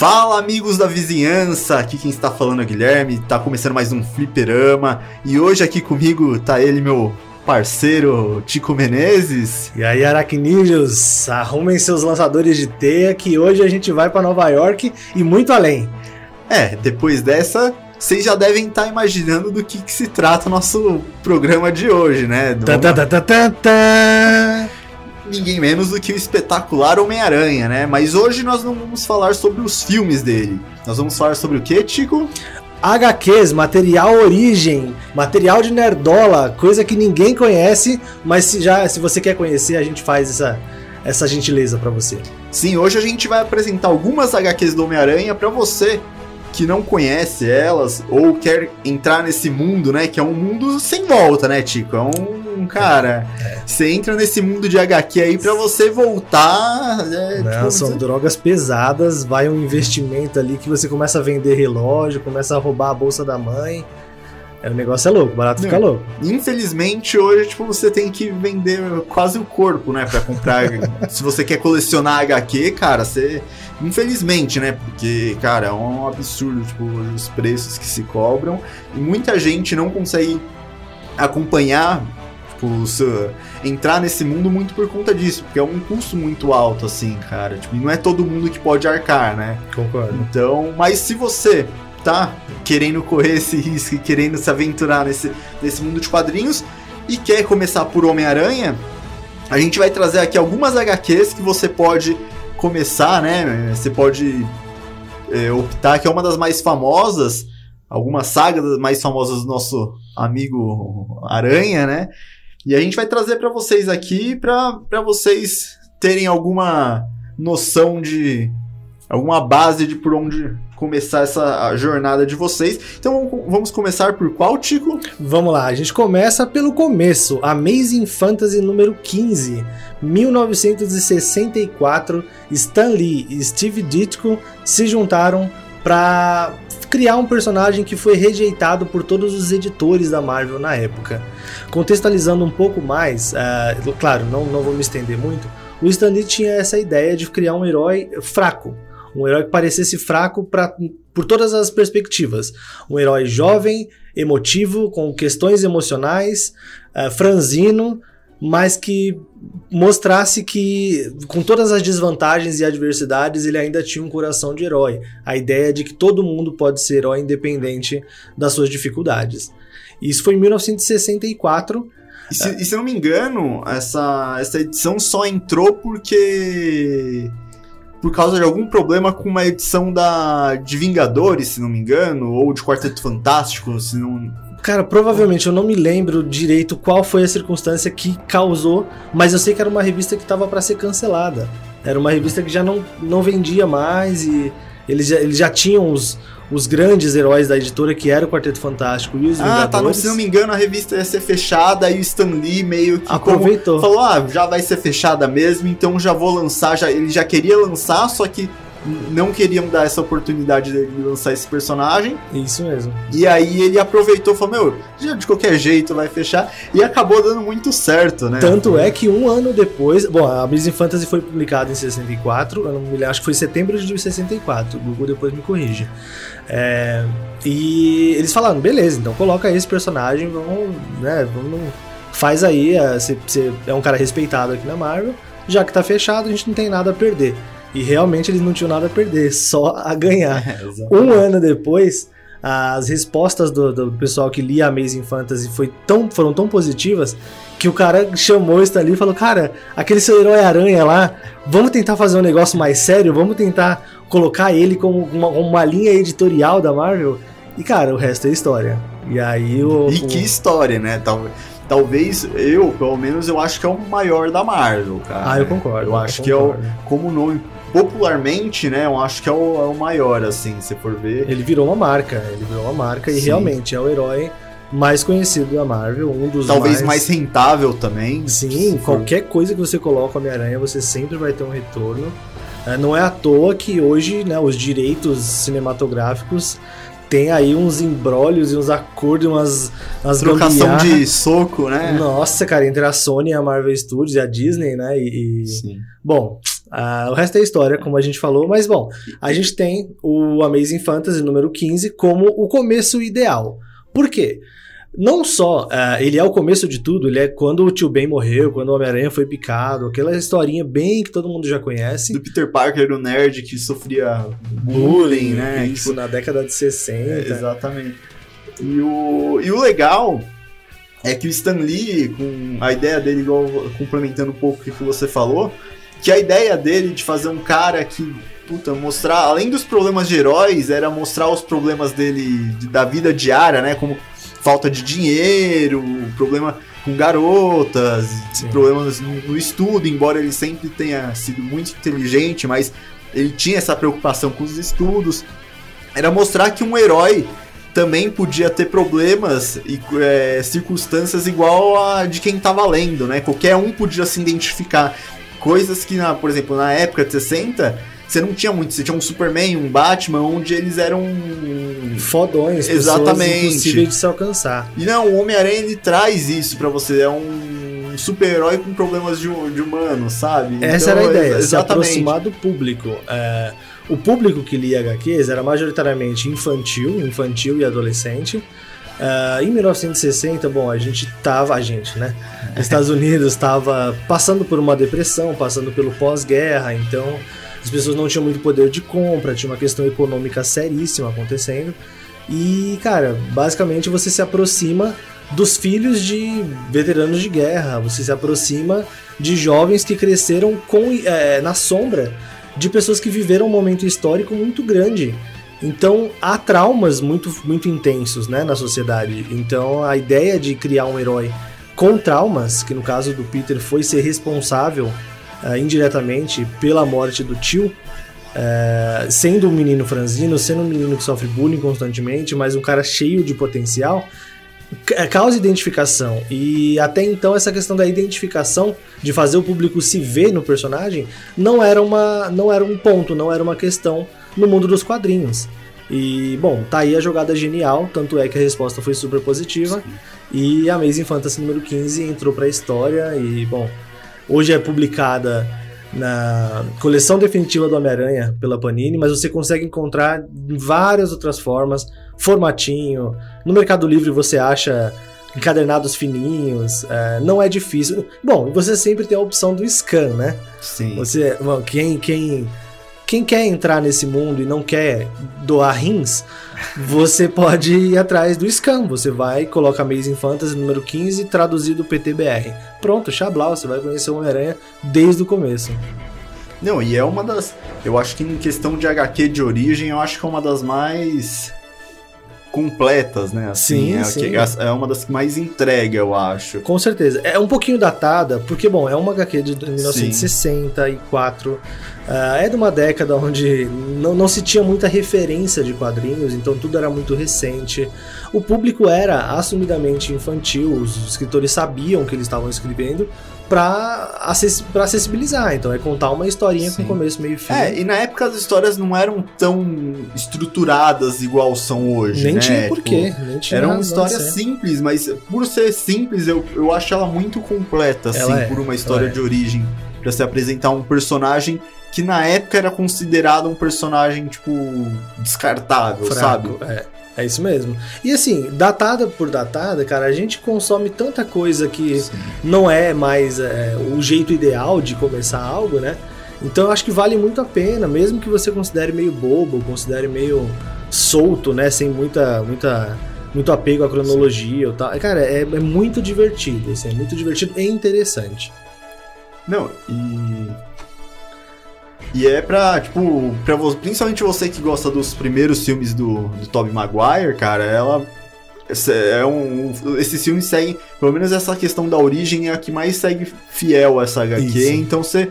Fala amigos da vizinhança, aqui quem está falando é o Guilherme, tá começando mais um fliperama e hoje aqui comigo tá ele, meu parceiro Tico Menezes. E aí aracnídeos, arrumem seus lançadores de teia que hoje a gente vai para Nova York e muito além. É, depois dessa, vocês já devem estar imaginando do que, que se trata o nosso programa de hoje, né? Do... Tá, tá, tá, tá, tá, tá. Ninguém menos do que o espetacular Homem-Aranha, né? Mas hoje nós não vamos falar sobre os filmes dele. Nós vamos falar sobre o que, Tico? HQs, material origem, material de nerdola, coisa que ninguém conhece, mas se já se você quer conhecer, a gente faz essa essa gentileza para você. Sim, hoje a gente vai apresentar algumas HQs do Homem-Aranha para você que não conhece elas ou quer entrar nesse mundo, né? Que é um mundo sem volta, né, Tico? É um, cara. É. Você entra nesse mundo de HQ aí para você voltar. Né, não, tipo, são você... drogas pesadas, vai um investimento ali que você começa a vender relógio, começa a roubar a bolsa da mãe. É, o negócio é louco, o barato fica louco. Infelizmente, hoje, tipo, você tem que vender quase o corpo, né? Pra comprar. se você quer colecionar HQ, cara, você. Infelizmente, né? Porque, cara, é um absurdo, tipo, os preços que se cobram. E muita gente não consegue acompanhar, tipo, entrar nesse mundo muito por conta disso. Porque é um custo muito alto, assim, cara. Tipo, não é todo mundo que pode arcar, né? Concordo. Então, mas se você tá querendo correr esse risco e querendo se aventurar nesse, nesse mundo de quadrinhos e quer começar por Homem-Aranha, a gente vai trazer aqui algumas HQs que você pode começar, né? Você pode é, optar, que é uma das mais famosas, algumas sagas mais famosas do nosso amigo Aranha, né? E a gente vai trazer para vocês aqui para vocês terem alguma noção de alguma base de por onde começar essa jornada de vocês. Então vamos começar por qual, Tico? Vamos lá, a gente começa pelo começo, Amazing Fantasy número 15, 1964. Stan Lee e Steve Ditko se juntaram para criar um personagem que foi rejeitado por todos os editores da Marvel na época. Contextualizando um pouco mais, uh, claro, não, não vou me estender muito, o Stan Lee tinha essa ideia de criar um herói fraco, um herói que parecesse fraco pra, por todas as perspectivas. Um herói jovem, emotivo, com questões emocionais, uh, franzino, mas que mostrasse que, com todas as desvantagens e adversidades, ele ainda tinha um coração de herói. A ideia de que todo mundo pode ser herói independente das suas dificuldades. Isso foi em 1964. E se, e se não me engano, essa, essa edição só entrou porque por causa de algum problema com uma edição da de Vingadores, se não me engano, ou de Quarteto Fantástico, se não. Cara, provavelmente eu não me lembro direito qual foi a circunstância que causou, mas eu sei que era uma revista que estava para ser cancelada. Era uma revista que já não, não vendia mais e eles já, eles já tinham os, os grandes heróis da editora, que era o Quarteto Fantástico e os ah, Vingadores. tá, não, se não me engano, a revista ia ser fechada e o Stan Lee meio que aproveitou. falou: ah, já vai ser fechada mesmo, então já vou lançar. Já, ele já queria lançar, só que não queriam dar essa oportunidade de lançar esse personagem. Isso mesmo. E aí ele aproveitou e falou: Meu, de qualquer jeito vai fechar. E acabou dando muito certo, né? Tanto é que um ano depois. Bom, a Amazing Fantasy foi publicada em 64, eu não me lembro, acho que foi setembro de 64. O Google depois me corrige. É, e eles falaram: beleza, então coloca esse personagem, vamos, né, vamos. Faz aí, você é, é um cara respeitado aqui na Marvel. Já que tá fechado, a gente não tem nada a perder. E realmente eles não tinham nada a perder, só a ganhar. É, um ano depois, as respostas do, do, pessoal que lia Amazing Fantasy foi tão, foram tão positivas que o cara chamou o Stan Lee e falou: Cara, aquele seu herói aranha lá, vamos tentar fazer um negócio mais sério, vamos tentar colocar ele como uma, uma linha editorial da Marvel. E cara, o resto é história. E aí o. E que história, né? Talvez talvez eu, pelo menos, eu acho que é o maior da Marvel, cara. Ah, eu concordo. Eu, eu acho concordo. que é o, como nome popularmente, né, eu acho que é o, é o, maior, assim, se for ver. Ele virou uma marca, ele virou uma marca Sim. e realmente é o herói mais conhecido da Marvel, um dos Talvez mais, mais rentável também. Sim, qualquer coisa que você coloca Homem-Aranha, você sempre vai ter um retorno. É, não é à toa que hoje, né, os direitos cinematográficos tem aí uns embrólios e uns acordos, umas, umas Trocação de soco, né? Nossa, cara, entre a Sony e a Marvel Studios e a Disney, né? E, e... Sim. Bom, Uh, o resto é história, como a gente falou, mas bom, a gente tem o Amazing Fantasy número 15 como o começo ideal. Por quê? Não só uh, ele é o começo de tudo, ele é quando o tio Ben morreu, quando o Homem-Aranha foi picado, aquela historinha bem que todo mundo já conhece. Do Peter Parker, o nerd que sofria bullying, né? Isso, tipo, na década de 60. É, exatamente. E o, e o legal é que o Stan Lee, com a ideia dele, igual complementando um pouco o que você falou, que a ideia dele de fazer um cara que, puta, mostrar, além dos problemas de heróis, era mostrar os problemas dele da vida diária, né? Como falta de dinheiro, problema com garotas, Sim. problemas no, no estudo, embora ele sempre tenha sido muito inteligente, mas ele tinha essa preocupação com os estudos. Era mostrar que um herói também podia ter problemas e é, circunstâncias igual a de quem estava lendo, né? Qualquer um podia se identificar. Coisas que, na, por exemplo, na época de 60, você não tinha muito. Você tinha um Superman, um Batman, onde eles eram. Fodões, exatamente. impossíveis de se alcançar. E não, o Homem-Aranha ele traz isso para você. É um super-herói com problemas de, de humano, sabe? Essa então, era a ideia, exatamente. se aproximar do público. É, o público que lia HQs era majoritariamente infantil, infantil e adolescente. Uh, em 1960, bom, a gente tava, a gente, né? Estados Unidos estava passando por uma depressão, passando pelo pós-guerra, então as pessoas não tinham muito poder de compra, tinha uma questão econômica seríssima acontecendo. E, cara, basicamente você se aproxima dos filhos de veteranos de guerra, você se aproxima de jovens que cresceram com, é, na sombra de pessoas que viveram um momento histórico muito grande. Então há traumas muito, muito intensos né, na sociedade. Então a ideia de criar um herói com traumas, que no caso do Peter foi ser responsável uh, indiretamente pela morte do tio, uh, sendo um menino franzino, sendo um menino que sofre bullying constantemente, mas um cara cheio de potencial, é, causa identificação. E até então essa questão da identificação, de fazer o público se ver no personagem, não era uma não era um ponto, não era uma questão no mundo dos quadrinhos. E, bom, tá aí a jogada genial, tanto é que a resposta foi super positiva. Sim. E a Amazing Fantasy número 15 entrou pra história e, bom, hoje é publicada na coleção definitiva do Homem-Aranha pela Panini, mas você consegue encontrar em várias outras formas, formatinho. No Mercado Livre você acha encadernados fininhos, é, não é difícil. Bom, você sempre tem a opção do scan, né? Sim. Você, bom, quem, quem, quem quer entrar nesse mundo e não quer doar rins, você pode ir atrás do scan. Você vai, coloca Amazing Fantasy número 15, traduzido PTBR. Pronto, Xablau, você vai conhecer o Homem-Aranha desde o começo. Não, e é uma das. Eu acho que em questão de HQ de origem, eu acho que é uma das mais completas, né? Assim, sim, é, sim. Que, é uma das que mais entrega, eu acho. Com certeza. É um pouquinho datada, porque, bom, é uma HQ de 1964. Uh, é de uma década onde não, não se tinha muita referência de quadrinhos, então tudo era muito recente. O público era assumidamente infantil, os escritores sabiam que eles estavam escrevendo, para acess acessibilizar. Então é contar uma historinha Sim. com começo, meio e fim. É, e na época as histórias não eram tão estruturadas igual são hoje. Nem né? tinha porquê. Tipo, nem tinha eram histórias simples, mas por ser simples, eu, eu acho ela muito completa, assim, é, por uma história é. de origem. Pra se apresentar um personagem que na época era considerado um personagem, tipo, descartável, Fraco, sabe? É. É isso mesmo. E assim, datada por datada, cara, a gente consome tanta coisa que Sim. não é mais é, o jeito ideal de começar algo, né? Então eu acho que vale muito a pena, mesmo que você considere meio bobo, considere meio solto, né? Sem muita, muita, muito apego à cronologia ou tal. Cara, é, é muito divertido, assim, é muito divertido e interessante. Não, e e é pra, tipo, pra você, principalmente você que gosta dos primeiros filmes do, do Tobey Maguire, cara, ela. É um, esses filmes seguem, pelo menos essa questão da origem é a que mais segue fiel a essa HQ, Isso. então você,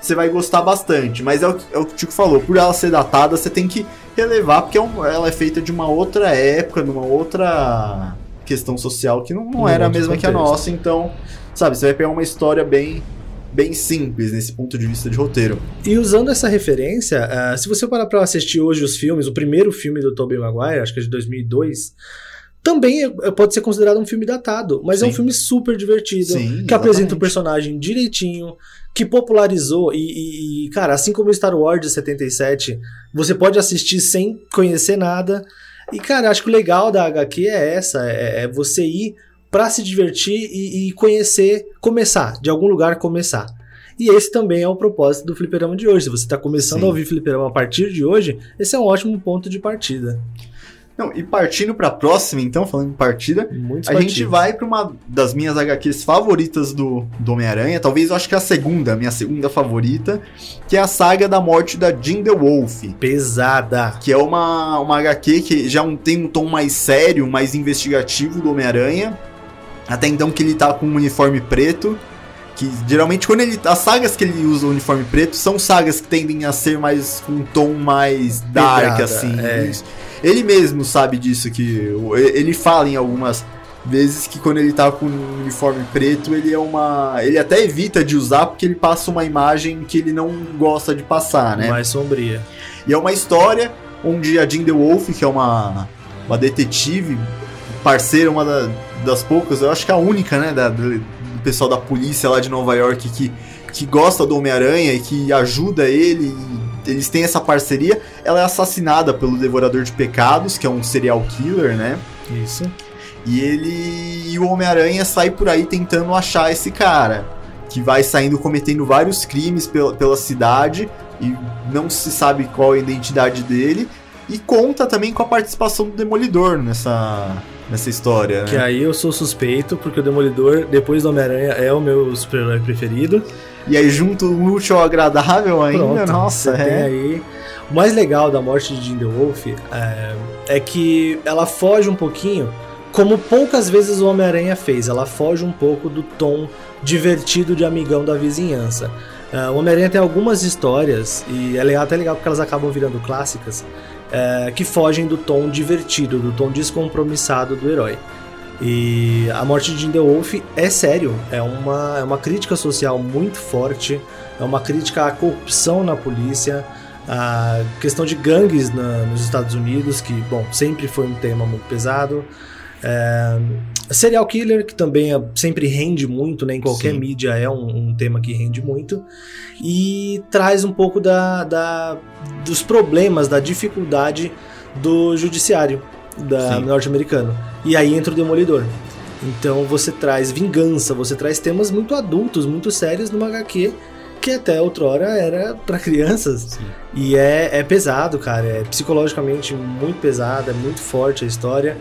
você vai gostar bastante. Mas é o, é o que o Tico falou, por ela ser datada, você tem que relevar, porque é um, ela é feita de uma outra época, numa outra questão social que não, não era a mesma contexto. que a nossa, então, sabe, você vai pegar uma história bem bem simples nesse ponto de vista de roteiro. E usando essa referência, uh, se você parar para assistir hoje os filmes, o primeiro filme do Tobey Maguire, acho que é de 2002, também é- pode ser considerado um filme datado, mas é um Sim. filme super divertido, Sim, que apresenta o exatamente. personagem direitinho, que popularizou e, e- cara, assim como o Star Wars de 77, você pode assistir sem conhecer nada. E, cara, acho que o legal da HQ é essa, é, é você ir pra se divertir e, e conhecer, começar, de algum lugar começar. E esse também é o propósito do fliperama de hoje. Se você tá começando Sim. a ouvir fliperama a partir de hoje, esse é um ótimo ponto de partida. Não, e partindo pra próxima, então, falando em partida, Muitos a gente partidos. vai pra uma das minhas HQs favoritas do, do Homem-Aranha, talvez eu acho que é a segunda, a minha segunda favorita, que é a saga da morte da Jean the Wolf. Pesada. Que é uma, uma HQ que já um- tem um tom mais sério, mais investigativo do Homem-Aranha. Até então que ele tá com um uniforme preto. Que geralmente quando ele. As sagas que ele usa o uniforme preto são sagas que tendem a ser mais com um tom mais dark, Pegada, assim. é. Ele mesmo sabe disso, que ele fala em algumas vezes que quando ele tá com um uniforme preto, ele é uma. Ele até evita de usar porque ele passa uma imagem que ele não gosta de passar, né? Mais sombria. E é uma história onde a Jean The Wolf, que é uma, uma detetive, parceira, uma da- das poucas, eu acho que é a única, né, da- do, do pessoal da polícia lá de Nova York que, que gosta do Homem-Aranha e que ajuda ele, e eles têm essa parceria. Ela é assassinada pelo Devorador de Pecados, que é um serial killer, né? Isso. E ele e o Homem-Aranha sai por aí tentando achar esse cara, que vai saindo cometendo vários crimes pela, pela cidade e não se sabe qual é a identidade dele. E conta também com a participação do Demolidor nessa, nessa história, Que né? aí eu sou suspeito, porque o Demolidor, depois do Homem-Aranha, é o meu super-herói preferido. E aí junto o útil ao agradável ainda, Pronto, nossa, é. aí. O mais legal da morte de the Wolf é, é que ela foge um pouquinho, como poucas vezes o Homem-Aranha fez. Ela foge um pouco do tom divertido de amigão da vizinhança. É, o Homem-Aranha tem algumas histórias, e é legal, até legal porque elas acabam virando clássicas, é, que fogem do tom divertido, do tom descompromissado do herói. E a morte de Wolf é sério, é uma, é uma crítica social muito forte, é uma crítica à corrupção na polícia, a questão de gangues na- nos Estados Unidos, que, bom, sempre foi um tema muito pesado. É, serial killer, que também é- sempre rende muito, né? Em qualquer Sim. mídia é um, um tema que rende muito. E traz um pouco da, da- dos problemas, da dificuldade do judiciário norte-americano. E aí entra o Demolidor. Então você traz vingança, você traz temas muito adultos, muito sérios numa HQ que até outrora era pra crianças. Sim. E é, é pesado, cara. É psicologicamente muito pesado, é muito forte a história.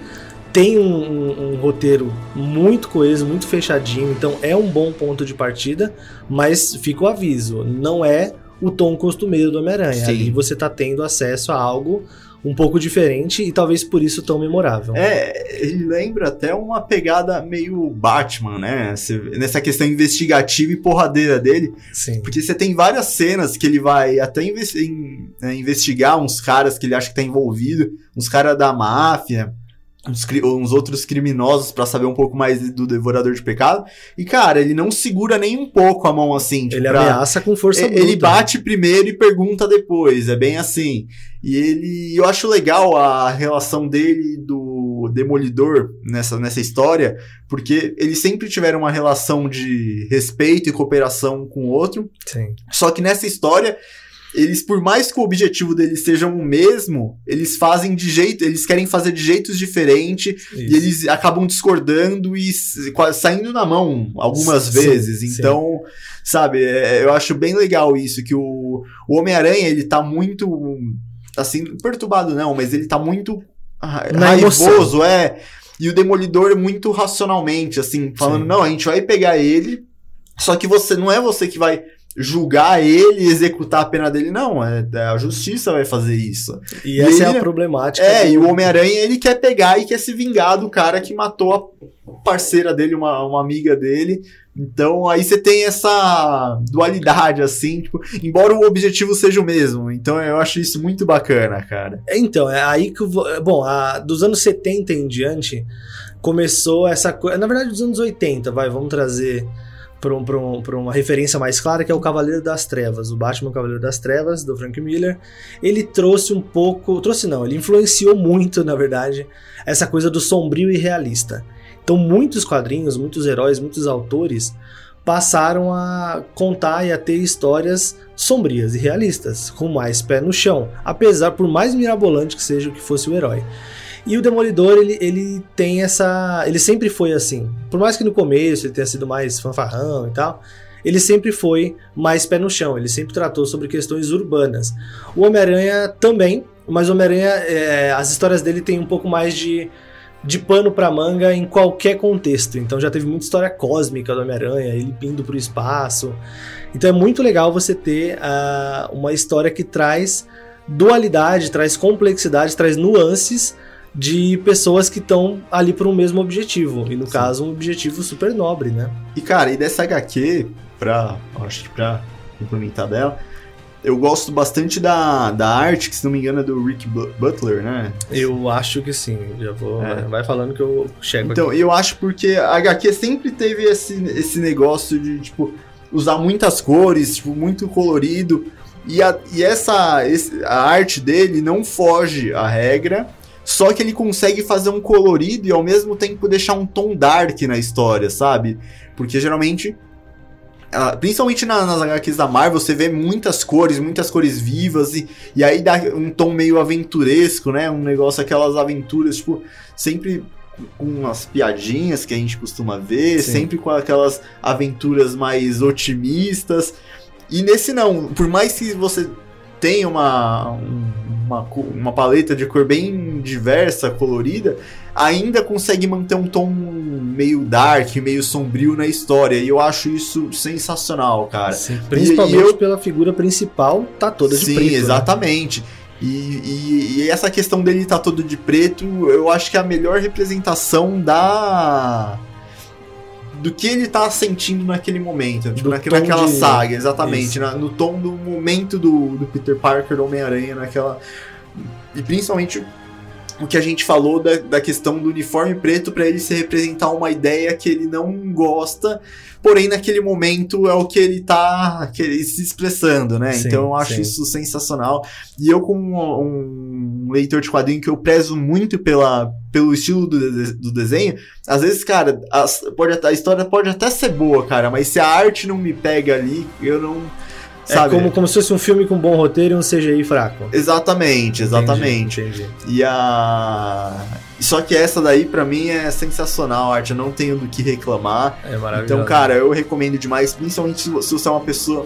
Tem um, um- roteiro muito coeso, muito fechadinho, então é um bom ponto de partida, mas fica o aviso, não é o tom costumeiro do Homem-Aranha. Ali você tá tendo acesso a algo um pouco diferente e talvez por isso tão memorável. É, ele lembra até uma pegada meio Batman, né? Nessa questão investigativa e porradeira dele. Sim. Porque você tem várias cenas que ele vai até é, investigar uns caras que ele acha que tá envolvido, uns caras da máfia, uns, uns outros criminosos pra saber um pouco mais do Devorador de Pecado. E, cara, ele não segura nem um pouco a mão assim. tipo, Ele pra- ameaça com força e- bruta. Ele bate primeiro e pergunta depois, é bem assim. E ele. Eu acho legal a relação dele e do Demolidor nessa, nessa história, porque eles sempre tiveram uma relação de respeito e cooperação com o outro. Sim. Só que nessa história, eles, por mais que o objetivo deles seja o mesmo, eles fazem de jeito. Eles querem fazer de jeitos diferentes e eles acabam discordando e saindo na mão algumas Sim, vezes. sim. Então, sabe, é, eu acho bem legal isso, que o, o Homem-Aranha, ele tá muito, assim, perturbado não, mas ele tá muito ra- Na raivoso, é. E o Demolidor muito racionalmente, assim, falando, Sim. não, a gente vai pegar ele, só que você não é você que vai julgar ele e executar a pena dele, não, é, é a justiça vai fazer isso. E E essa é ele- a problemática. É, do- e o Homem-Aranha ele quer pegar e quer se vingar do cara que matou a parceira dele, uma, uma amiga dele. Então aí você tem essa dualidade, assim, tipo, embora o objetivo seja o mesmo. Então eu acho isso muito bacana, cara. Então, é aí que. vou- Bom, a- dos anos 70 em diante, começou essa coisa. Na verdade, dos anos 80, vai, vamos trazer para um, um, uma referência mais clara, que é o Cavaleiro das Trevas, o Batman Cavaleiro das Trevas, do Frank Miller. Ele trouxe um pouco. Trouxe não, ele influenciou muito, na verdade, essa coisa do sombrio e realista. Então, muitos quadrinhos, muitos heróis, muitos autores passaram a contar e a ter histórias sombrias e realistas, com mais pé no chão, apesar por mais mirabolante que seja o que fosse o herói. E o Demolidor, ele, ele tem essa. Ele sempre foi assim. Por mais que no começo ele tenha sido mais fanfarrão e tal, ele sempre foi mais pé no chão. Ele sempre tratou sobre questões urbanas. O Homem-Aranha também, mas o Homem-Aranha, é, as histórias dele têm um pouco mais de, de pano pra manga em qualquer contexto. Então já teve muita história cósmica do Homem-Aranha, ele indo pro espaço. Então é muito legal você ter uh, uma história que traz dualidade, traz complexidade, traz nuances de pessoas que estão ali por um mesmo objetivo. E no Sim. caso, um objetivo super nobre, né? E cara, e dessa HQ, pra, acho que pra complementar dela, eu gosto bastante da, da arte, que se não me engano é do Rick Butler, né? Eu acho que sim, já vou. É. Vai falando que eu chego Então, aqui. eu acho porque a HQ sempre teve esse, esse negócio de, tipo, usar muitas cores, tipo, muito colorido. E, a, e essa esse, a arte dele não foge à regra só que ele consegue fazer um colorido e ao mesmo tempo deixar um tom dark na história, sabe? Porque geralmente principalmente nas HQs da Marvel, você vê muitas cores, muitas cores vivas, e, e aí dá um tom meio aventuresco, né? Um negócio, aquelas aventuras, tipo, sempre com umas piadinhas que a gente costuma ver, Sim. sempre com aquelas aventuras mais otimistas. E nesse não, por mais que você tenha uma, uma, uma paleta de cor bem diversa, colorida, ainda consegue manter um tom meio dark, meio sombrio na história. E eu acho isso sensacional, cara. Sim, principalmente e, eu... pela figura principal, tá toda de Sim, preto. Sim, né? exatamente. Né? E, e, e, essa questão dele tá todo de preto, eu acho que é a melhor representação da do que ele tá sentindo naquele momento, tipo, naque, naquela de... saga, exatamente, na, no tom do momento do, do Peter Parker, Homem-Aranha, naquela. E principalmente o que a gente falou da, da questão do uniforme preto para ele se representar uma ideia que ele não gosta, porém naquele momento é o que ele tá que ele, se expressando, né? Sim, então eu acho sim. isso sensacional. E eu, como um, um, leitor de quadrinho que eu prezo muito pela, pelo estilo do, do desenho, às vezes, cara, as, pode, a história pode até ser boa, cara, mas se a arte não me pega ali, eu não é sabe? como, como se fosse um filme com bom roteiro e um CGI fraco. Exatamente, exatamente. Entendi, entendi. E a. Só que essa daí, para mim, é sensacional, a arte. Eu não tenho do que reclamar. É maravilhoso. Então, cara, eu recomendo demais, principalmente se você é uma pessoa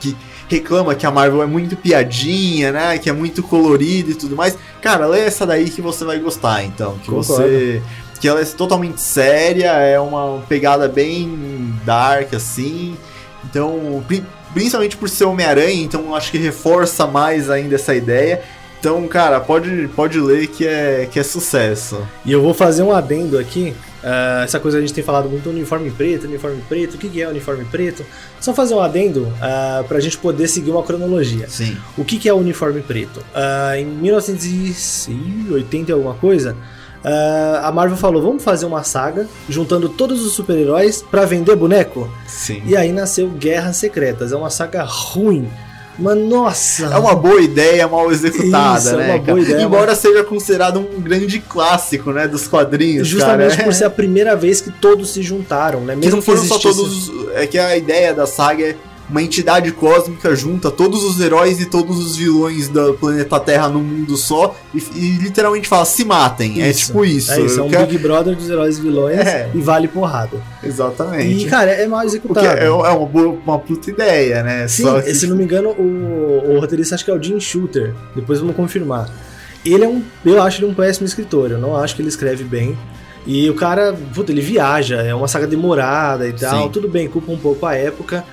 que reclama que a Marvel é muito piadinha, né? Que é muito colorida e tudo mais. Cara, lê essa daí que você vai gostar, então. Que Concordo. você. Que ela é totalmente séria, é uma pegada bem dark, assim. Então, principalmente por ser Homem-Aranha, então acho que reforça mais ainda essa ideia. Então, cara, pode, pode ler que é, que é sucesso. E eu vou fazer um adendo aqui. Uh, essa coisa a gente tem falado muito uniforme preto, uniforme preto, o que, que é uniforme preto? Só fazer um adendo uh, pra gente poder seguir uma cronologia. Sim. O que, que é uniforme preto? Uh, em 1980 e alguma coisa, Uh, a Marvel falou: vamos fazer uma saga juntando todos os super-heróis para vender boneco? Sim. E aí nasceu Guerras Secretas. É uma saga ruim. Mas nossa! É uma boa ideia mal executada, Isso, né? É uma boa ideia, Embora mas... seja considerado um grande clássico, né? Dos quadrinhos. Justamente cara. por ser a primeira vez que todos se juntaram, né? Mesmo que não foram que existisse... só todos. É que a ideia da saga é uma entidade cósmica junta todos os heróis e todos os vilões do planeta Terra num mundo só e, e literalmente fala: se matem. É isso. É tipo isso. É isso, é um quero... Big Brother dos heróis e vilões é. e vale porrada. Exatamente. E, cara, é mal executado. Porque é, é uma, uma puta ideia, né? Sim, que... se não me engano, o, o roteirista acho que é o Jim Shooter. Depois vamos confirmar. Ele é um. Eu acho ele um péssimo escritor. Eu não acho que ele escreve bem. E o cara, puta, ele viaja, é uma saga demorada e tal. Sim. Tudo bem, culpa um pouco a época.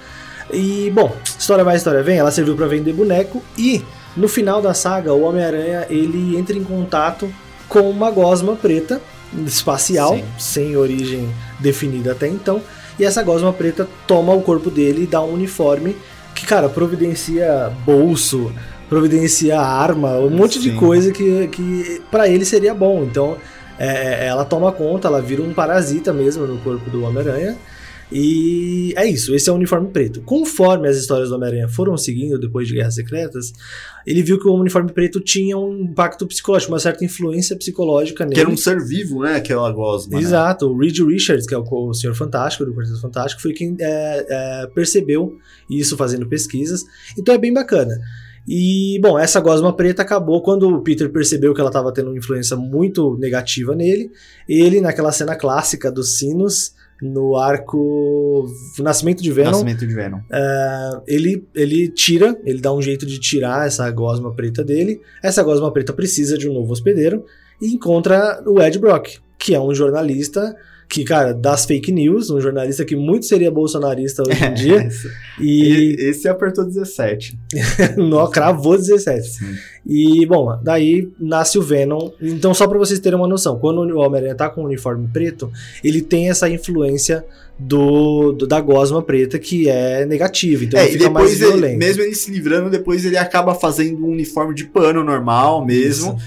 E, bom, história vai, história vem, ela serviu para vender boneco e no final da saga, o Homem-Aranha, ele entra em contato com uma gosma preta espacial, Sim. sem origem definida até então, e essa gosma preta toma o corpo dele e dá um uniforme que, cara, providencia bolso, providencia arma, um monte Sim. de coisa que, que para ele seria bom. Então, é, ela toma conta, ela vira um parasita mesmo no corpo do Homem-Aranha E é isso, esse é o uniforme preto. Conforme as histórias do Homem-Aranha foram seguindo depois de Guerras Secretas, ele viu que o uniforme preto tinha um impacto psicológico, uma certa influência psicológica nele. Que era um ser vivo, né? Aquela gosma. né? Exato, o Reed Richards, que é o, o Senhor Fantástico, do Quarteto Fantástico, foi quem é, é, percebeu isso fazendo pesquisas. Então é bem bacana. E, bom, essa gosma preta acabou quando o Peter percebeu que ela estava tendo uma influência muito negativa nele. Ele, naquela cena clássica dos sinos, no arco Nascimento de Venom, Nascimento de Venom. é, ele, ele tira, ele dá um jeito de tirar essa gosma preta dele. Essa gosma preta precisa de um novo hospedeiro e encontra o Ed Brock, que é um jornalista que, cara, das fake news, um jornalista que muito seria bolsonarista hoje em dia. Esse, E esse apertou 17. no, cravou 17. Sim. E, bom, daí nasce o Venom. Então, só pra vocês terem uma noção, quando o Homem-Aranha tá com o uniforme preto, ele tem essa influência do, do- da gosma preta que é negativa. Então, É, ele fica mais depois, ele, violento. mesmo ele se livrando, depois ele acaba fazendo um uniforme de pano normal mesmo.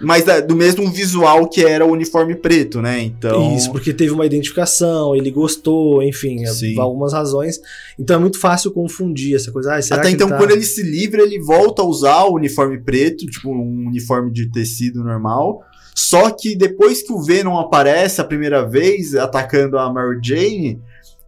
Mas da- do mesmo visual que era o uniforme preto, né? Então. Isso, porque teve uma identificação, ele gostou, enfim, Sim. algumas razões. Então é muito fácil confundir essa coisa. Ah, Até então, ele tá... quando ele se livra, ele volta a usar o uniforme preto, tipo um uniforme de tecido normal. Só que depois que o Venom aparece a primeira vez atacando a Mary Jane,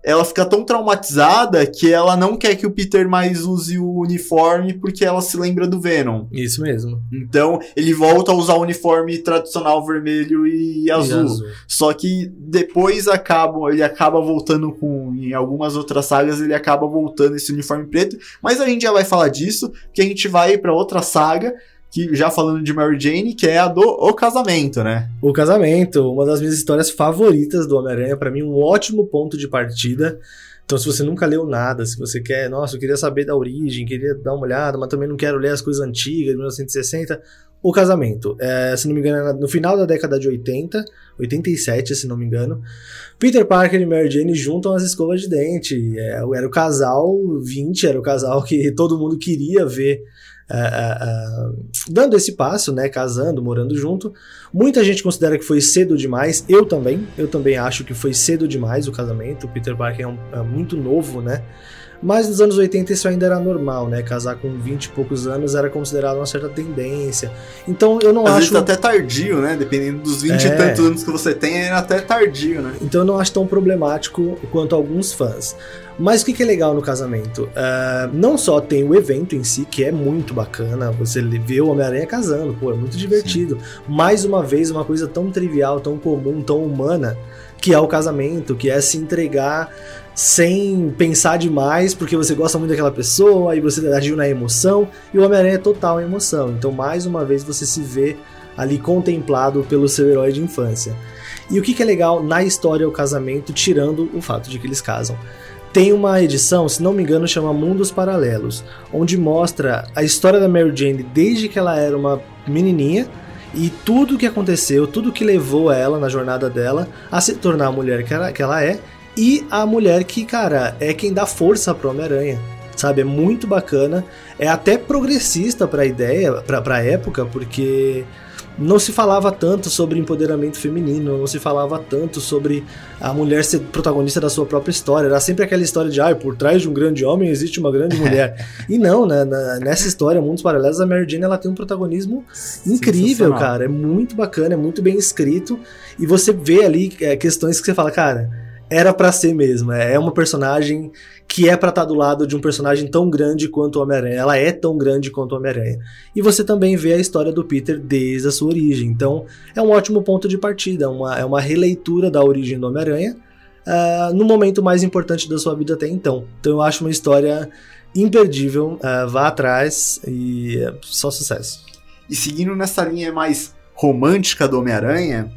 ela fica tão traumatizada que ela não quer que o Peter mais use o uniforme porque ela se lembra do Venom. Isso mesmo. Então ele volta a usar o uniforme tradicional vermelho e azul. Só que depois acaba, ele acaba voltando com. Em algumas outras sagas, ele acaba voltando esse uniforme preto. Mas a gente já vai falar disso, que a gente vai pra outra saga, que já falando de Mary Jane, que é a do O Casamento, né? O Casamento, uma das minhas histórias favoritas do Homem-Aranha, pra mim um ótimo ponto de partida. Então, se você nunca leu nada, se você quer, nossa, eu queria saber da origem, queria dar uma olhada, mas também não quero ler as coisas antigas, de 1960, O Casamento. É, se não me engano, é no final da década de 80, 87, se não me engano. Peter Parker e Mary Jane juntam as escovas de dente. É, era o casal 20, era o casal que todo mundo queria ver é, é, dando esse passo, né, casando, morando junto. Muita gente considera que foi cedo demais, eu também, eu também acho que foi cedo demais o casamento. O Peter Parker é, um- é muito novo, né? Mas nos anos 80 isso ainda era normal, né? Casar com 20 e poucos anos era considerado uma certa tendência. Então eu não Às acho vezes até tardio, né? Dependendo dos 20 É. e tantos anos que você tem, é até tardio, né? Então eu não acho tão problemático quanto alguns fãs. Mas o que que é legal no casamento? Ah, não só tem o evento em si, que é muito bacana, você vê o Homem-Aranha casando, pô, é muito divertido. Mais uma vez, uma coisa tão trivial, tão comum, tão humana, que é o casamento, que é se entregar sem pensar demais, porque você gosta muito daquela pessoa, aí você agiu na emoção, e o Homem-Aranha é total emoção. Então, mais uma vez, você se vê ali contemplado pelo seu herói de infância. E o que, que é legal na história o casamento, tirando o fato de que eles casam? Tem uma edição, se não me engano, chama Mundos Paralelos, onde mostra a história da Mary Jane desde que ela era uma menininha e tudo o que aconteceu, tudo que levou ela na jornada dela a se tornar a mulher que ela, que ela é e a mulher que, cara, é quem dá força pro Homem-Aranha. Sabe, é muito bacana, é até progressista pra ideia, pra, pra época, porque não se falava tanto sobre empoderamento feminino, não se falava tanto sobre a mulher ser protagonista da sua própria história. Era sempre aquela história de, ah, por trás de um grande homem existe uma grande mulher. e não, né? na- nessa história, Mundos Paralelos, a Mary Jane ela tem um protagonismo incrível, cara. É muito bacana, é muito bem escrito. E você vê ali é, questões que você fala, cara, era pra ser mesmo. É é uma personagem que é pra estar do lado de um personagem tão grande quanto o Homem-Aranha. Ela é tão grande quanto o Homem-Aranha. E você também vê a história do Peter desde a sua origem. Então, é um ótimo ponto de partida. Uma, é uma releitura da origem do Homem-Aranha ah, no momento mais importante da sua vida até então. Então, eu acho uma história imperdível. ah, vá atrás e é só sucesso. E seguindo nessa linha mais romântica do Homem-Aranha,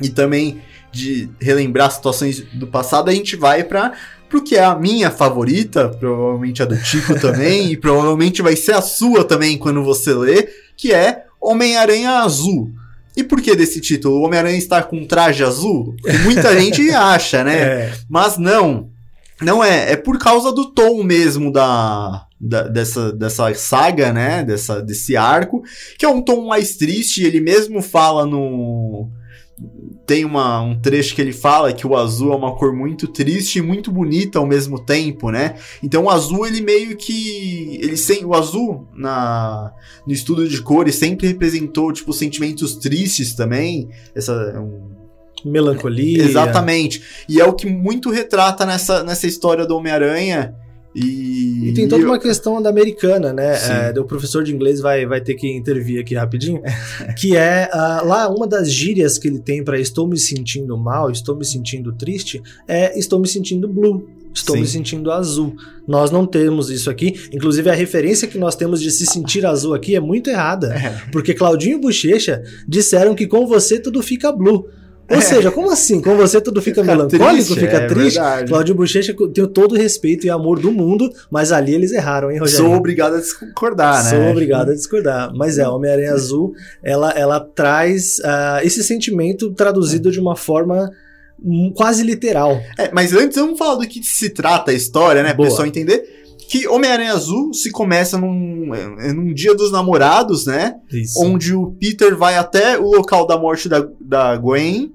e também de relembrar situações do passado, a gente vai para pro que é a minha favorita, provavelmente a do Tico também, e provavelmente vai ser a sua também quando você lê, que é Homem-Aranha Azul. E por que desse título? O Homem-Aranha está com um traje azul? Muita gente acha, né? É, Mas não. Não é. É por causa do tom mesmo da, da- dessa, dessa saga, né? Dessa, desse arco. Que é um tom mais triste. Ele mesmo fala no, tem uma, um trecho que ele fala que o azul é uma cor muito triste e muito bonita ao mesmo tempo, né? Então o azul ele meio que ele sem o azul na no estudo de cores sempre representou tipo sentimentos tristes também, essa um, melancolia. Exatamente. E é o que muito retrata nessa, nessa história do Homem-Aranha. E, e, tem toda uma questão da americana, né? É, o professor de inglês vai, vai ter que intervir aqui rapidinho. que é uh, lá uma das gírias que ele tem para estou me sentindo mal, estou me sentindo triste, é estou me sentindo blue. Estou Sim. me sentindo azul. Nós não temos isso aqui. Inclusive, a referência que nós temos de se sentir azul aqui é muito errada. É. Porque Claudinho e Bochecha disseram que com você tudo fica blue. Ou é. seja, como assim? Com você tudo fica, fica melancólico, triste, fica é, triste? Verdade. Cláudio Bochecha tem todo o respeito e amor do mundo, mas ali eles erraram, hein, Rogério? Sou obrigado a discordar, né? Sou obrigado a discordar. Mas é, Homem-Aranha Azul, ela, ela traz uh, esse sentimento traduzido de uma forma quase literal. É, mas antes vamos falar do que se trata a história, né? Para o pessoal entender que Homem-Aranha Azul se começa num, num dia dos namorados, né? Isso. Onde o Peter vai até o local da morte da, da Gwen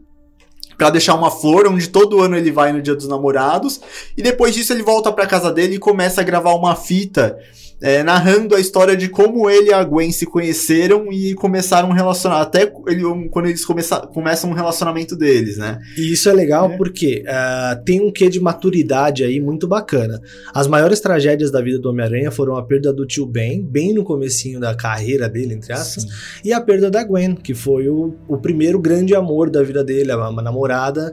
para deixar uma flor, onde todo ano ele vai no dia dos namorados. E depois disso ele volta para casa dele e começa a gravar uma fita é, narrando a história de como ele e a Gwen se conheceram e começaram um relacionamento. Até ele, quando eles começam, começam um relacionamento deles, né? E isso é legal é. porque uh, tem um quê de maturidade aí muito bacana. As maiores tragédias da vida do Homem-Aranha foram a perda do tio Ben, bem no comecinho da carreira dele, entre aspas, Sim. e a perda da Gwen, que foi o, o primeiro grande amor da vida dele, uma namorada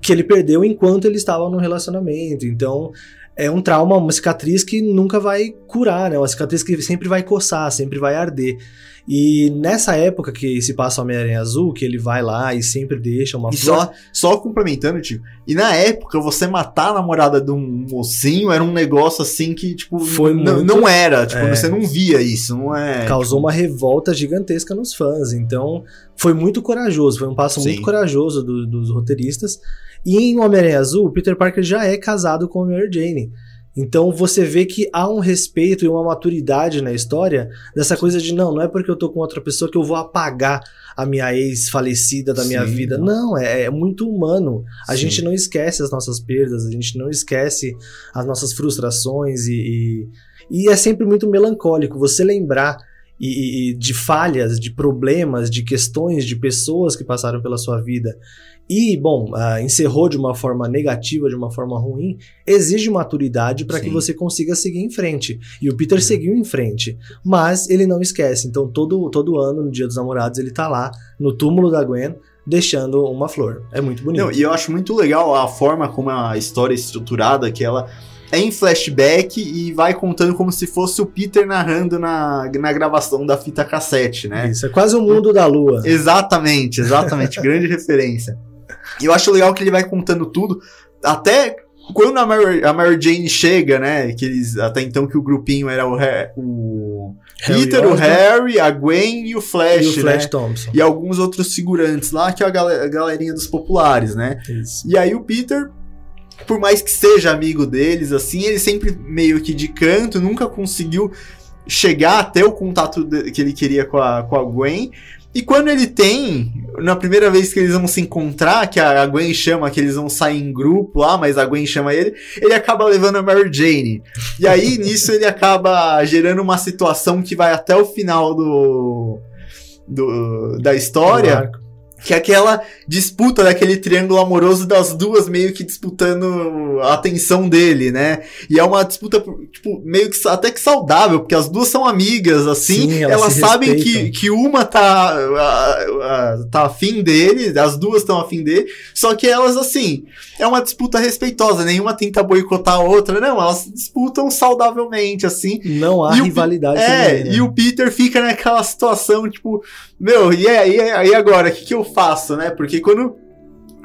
que ele perdeu enquanto ele estava no relacionamento. Então, é um trauma, uma cicatriz que nunca vai curar, né? Uma cicatriz que sempre vai coçar, sempre vai arder. E nessa época que se passa o Homem-Aranha Azul, que ele vai lá e sempre deixa uma e flor... só, só complementando, tio. E na época, você matar a namorada de um mocinho era um negócio assim que, tipo, Foi muito... não era. Tipo, é... você não via isso, não é. Causou tipo... uma revolta gigantesca nos fãs. Então, foi muito corajoso, foi um passo Sim. muito corajoso do, dos roteiristas. E em Homem-Aranha Azul, Peter Parker já é casado com a Mary Jane. Então você vê que há um respeito e uma maturidade na história dessa coisa de não, não é porque eu tô com outra pessoa que eu vou apagar a minha ex falecida da minha Sim, vida. Não, não é, é, muito humano. A Sim. gente não esquece as nossas perdas, a gente não esquece as nossas frustrações e, e, e é sempre muito melancólico você lembrar e, e, de falhas, de problemas, de questões, de pessoas que passaram pela sua vida e, bom, uh, encerrou de uma forma negativa, de uma forma ruim, exige maturidade para que você consiga seguir em frente. E o Peter seguiu em frente, mas ele não esquece. Então, todo, todo ano, no Dia dos Namorados, ele tá lá no túmulo da Gwen, deixando uma flor. É muito bonito. Não, e eu acho muito legal a forma como a história é estruturada, que ela é em flashback e vai contando como se fosse o Peter narrando na, na gravação da fita cassete, né? Isso, é quase o mundo da lua. Exatamente, exatamente. grande referência. E eu acho legal que ele vai contando tudo, até quando a Mary, a Mary Jane chega, né? Que eles, até então que o grupinho era o, o Peter, o Harry, a Gwen e o Flash, e o Flash né? Thompson. E alguns outros figurantes lá, que é a, gal a galerinha dos populares, né? Isso. E aí o Peter, por mais que seja amigo deles, assim, ele sempre meio que de canto, nunca conseguiu chegar até o contato que ele queria com a, com a Gwen. E quando ele tem, na primeira vez que eles vão se encontrar, que a Gwen chama, que eles vão sair em grupo lá, mas a Gwen chama ele, ele acaba levando a Mary Jane. E aí, nisso, ele acaba gerando uma situação que vai até o final do, do da história que é aquela disputa daquele triângulo amoroso das duas meio que disputando a atenção dele, né? E é uma disputa, tipo, meio que até que saudável, porque as duas são amigas, assim, Sim, elas, elas sabem que, que uma tá, a, a, tá afim dele, as duas estão afim dele, só que elas, assim, é uma disputa respeitosa, nenhuma tenta boicotar a outra, não, elas disputam saudavelmente, assim. Não há rivalidade. é, também, né? e o Peter fica naquela situação, tipo, meu, e aí, e agora, o que, que eu faço, né? Porque quando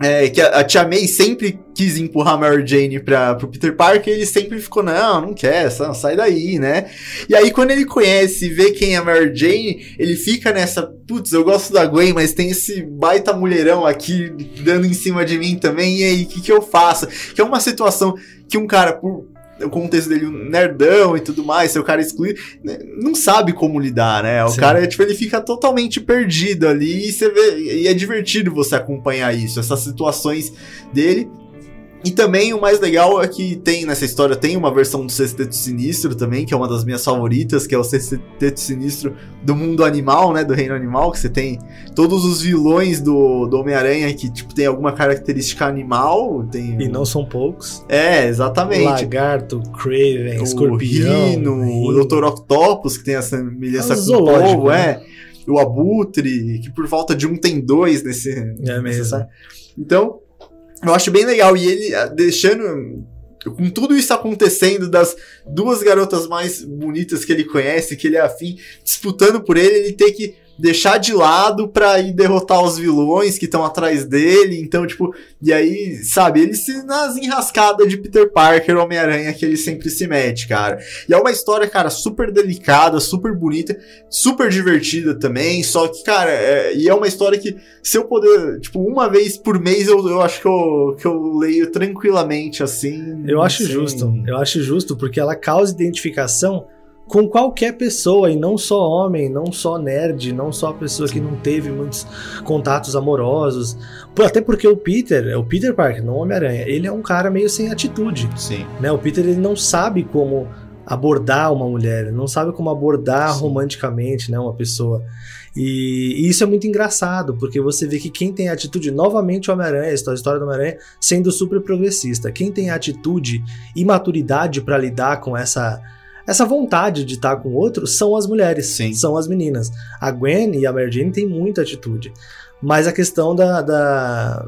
é, que a, a, Tia May sempre quis empurrar a Mary Jane pra, pro Peter Parker, ele sempre ficou, não, não quer, só, sai daí, né? E aí, quando ele conhece e vê quem é a Mary Jane, ele fica nessa, putz, eu gosto da Gwen, mas tem esse baita mulherão aqui dando em cima de mim também, e aí, o que, que eu faço? Que é uma situação que um cara, por o contexto dele um nerdão e tudo mais, ser o cara excluído, né, não sabe como lidar, né? O Sim. cara, tipo, ele fica totalmente perdido ali e você vê, e é divertido você acompanhar isso, essas situações dele. E também o mais legal é que tem nessa história, tem uma versão do Sexteto Sinistro também, que é uma das minhas favoritas, que é o Sexteto Sinistro do mundo animal, né, do reino animal, que você tem todos os vilões do, do Homem-Aranha que, tipo, tem alguma característica animal, tem... E não são poucos. É, exatamente. Lagarto, Craven, o Escorpião. Rino, o Rino. Dr. Octopus, que tem essa semelhança É com o povo, né? é. O Abutre, que por falta de um tem dois nesse... É nessa mesmo. saga. Então, eu acho bem legal. E ele ah, deixando. Com tudo isso acontecendo, das duas garotas mais bonitas que ele conhece, que ele é afim, disputando por ele, ele tem que deixar de lado pra ir derrotar os vilões que estão atrás dele. Então, tipo, e aí, sabe, ele se nas enrascadas de Peter Parker, Homem-Aranha, que ele sempre se mete, cara. E é uma história, cara, super delicada, super bonita, super divertida também. Só que, cara, é, e é uma história que, se eu puder, tipo, uma vez por mês, eu, eu acho que eu, que eu leio tranquilamente, assim. Eu acho sem- justo. Eu acho justo porque ela causa identificação com qualquer pessoa e não só homem, não só nerd, não só pessoa que não teve muitos contatos amorosos. Até porque o Peter, é o Peter Parker, não o Homem-Aranha, ele é um cara meio sem atitude, Sim. né? O Peter ele não sabe como abordar uma mulher, ele não sabe como abordar Sim. romanticamente, né, uma pessoa. E, e isso é muito engraçado, porque você vê que quem tem atitude, novamente o Homem-Aranha, a história do Homem-Aranha sendo super progressista, quem tem atitude e maturidade pra lidar com essa essa vontade de estar com o outro são as mulheres, Sim. são as meninas. A Gwen e a Mary Jane têm muita atitude, mas a questão da, da-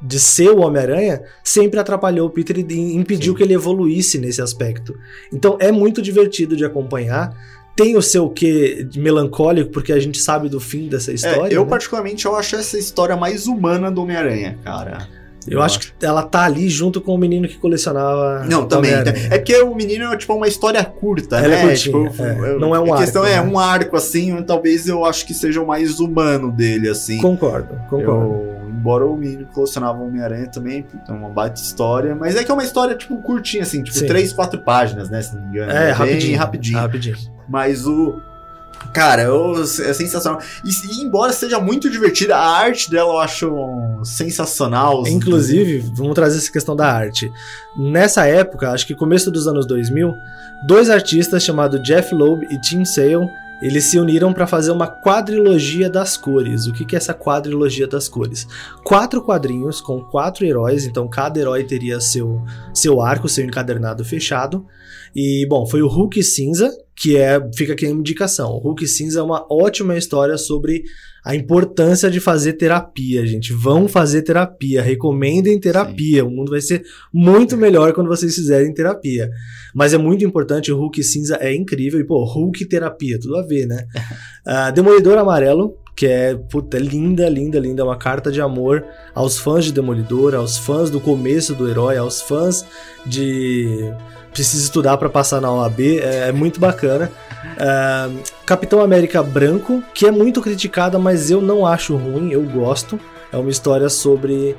de ser o Homem-Aranha sempre atrapalhou o Peter e impediu Sim. que ele evoluísse nesse aspecto. Então é muito divertido de acompanhar. Tem o seu quê de melancólico, porque a gente sabe do fim dessa É, história. eu, né? particularmente, eu acho essa história mais humana do Homem-Aranha, cara. Eu acho que ela tá ali junto com o menino que colecionava. Não, também. É porque o menino é tipo uma história curta, Ela né? é curtinha, tipo, é. eu- Não é um A questão arco, é né? um arco, assim, talvez eu acho que seja o mais humano dele, assim. Concordo, concordo. Eu- embora o menino que colecionava Homem-Aranha também, é uma baita história. Mas é que é uma história, tipo, curtinha, assim, tipo, Sim. três, quatro páginas, né? Se não me engano. É, bem rapidinho. rapidinho. Rapidinho. Mas o. Cara, eu- é sensacional. E, embora seja muito divertida, a arte dela eu acho sensacional. Inclusive, vamos trazer essa questão da arte. Nessa época, acho que começo dos anos 2000, dois artistas chamados Jeff Loeb e Tim Sale, eles se uniram para fazer uma quadrilogia das cores. O que que é essa quadrilogia das cores? Quatro quadrinhos com quatro heróis, então cada herói teria seu, seu arco, seu encadernado fechado. E, bom, foi o Hulk Cinza, que é, fica aqui a indicação. O Hulk Cinza é uma ótima história sobre a importância de fazer terapia, gente. Vão fazer terapia, recomendem terapia. O mundo vai ser muito melhor quando vocês fizerem terapia. Mas é muito importante, o Hulk cinza é incrível. E, pô, Hulk terapia, tudo a ver, né? Ah, Demolidor Amarelo, que é, puta, linda, linda, linda. Uma carta de amor aos fãs de Demolidor, aos fãs do começo do herói, aos fãs de. Precisa estudar para passar na OAB, é, é muito bacana. Ah, Capitão América Branco, que é muito criticada, mas eu não acho ruim, eu gosto. É uma história sobre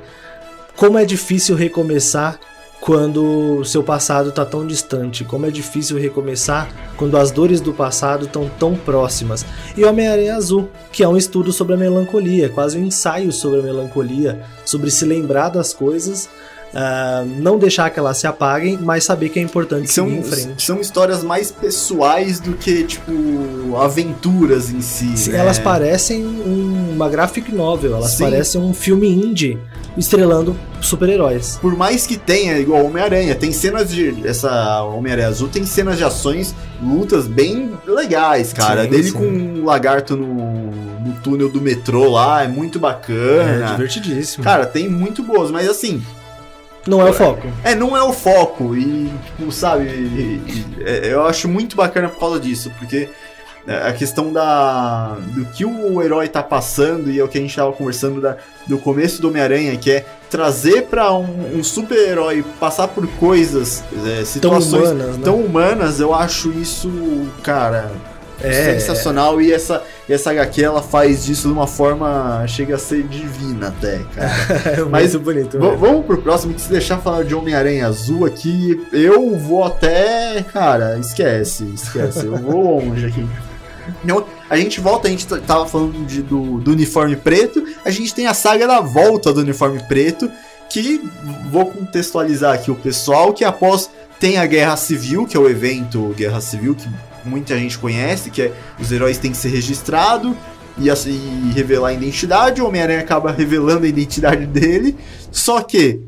como é difícil recomeçar quando seu passado está tão distante, como é difícil recomeçar quando as dores do passado estão tão próximas. E Homem-Aranha Azul, que é um estudo sobre a melancolia, quase um ensaio sobre a melancolia, sobre se lembrar das coisas, ah, não deixar que elas se apaguem, mas saber que é importante São, seguir em frente. são histórias mais pessoais do que, tipo, aventuras em si. Sim, né? Elas parecem um- uma graphic novel, elas Sim. parecem um filme indie estrelando super-heróis. Por mais que tenha, igual Homem-Aranha, tem cenas de. Essa Homem-Aranha Azul tem cenas de ações, lutas bem legais, cara. Sim, Dele sim. com um lagarto no, no túnel do metrô lá, é muito É bacana. divertidíssimo. cara, tem muito boas, mas assim, não é o foco. é, não é o foco. E, tipo, sabe, é, eu acho muito bacana por causa disso, porque é, a questão da do que o herói tá passando e é o que a gente tava conversando da, do começo do Homem-Aranha, que é trazer pra um, um super-herói passar por coisas, é, Tão situações humanas, né? tão humanas, eu acho isso, cara, É, sensacional. E essa, e essa HQ ela faz disso de uma forma. chega a ser divina até, cara. é Mas bonito. Vamos pro próximo, que se deixar falar de Homem-Aranha Azul aqui, eu vou até. Cara, esquece, esquece. Eu vou longe aqui. Não, a gente volta, a gente tava falando de- do, do uniforme preto, a gente tem a saga da volta do uniforme preto, que vou contextualizar aqui o pessoal, que após tem a Guerra Civil, que é o evento Guerra Civil, que muita gente conhece, que é os heróis têm que ser registrados e, assim, revelar a identidade, o Homem-Aranha acaba revelando a identidade dele, só que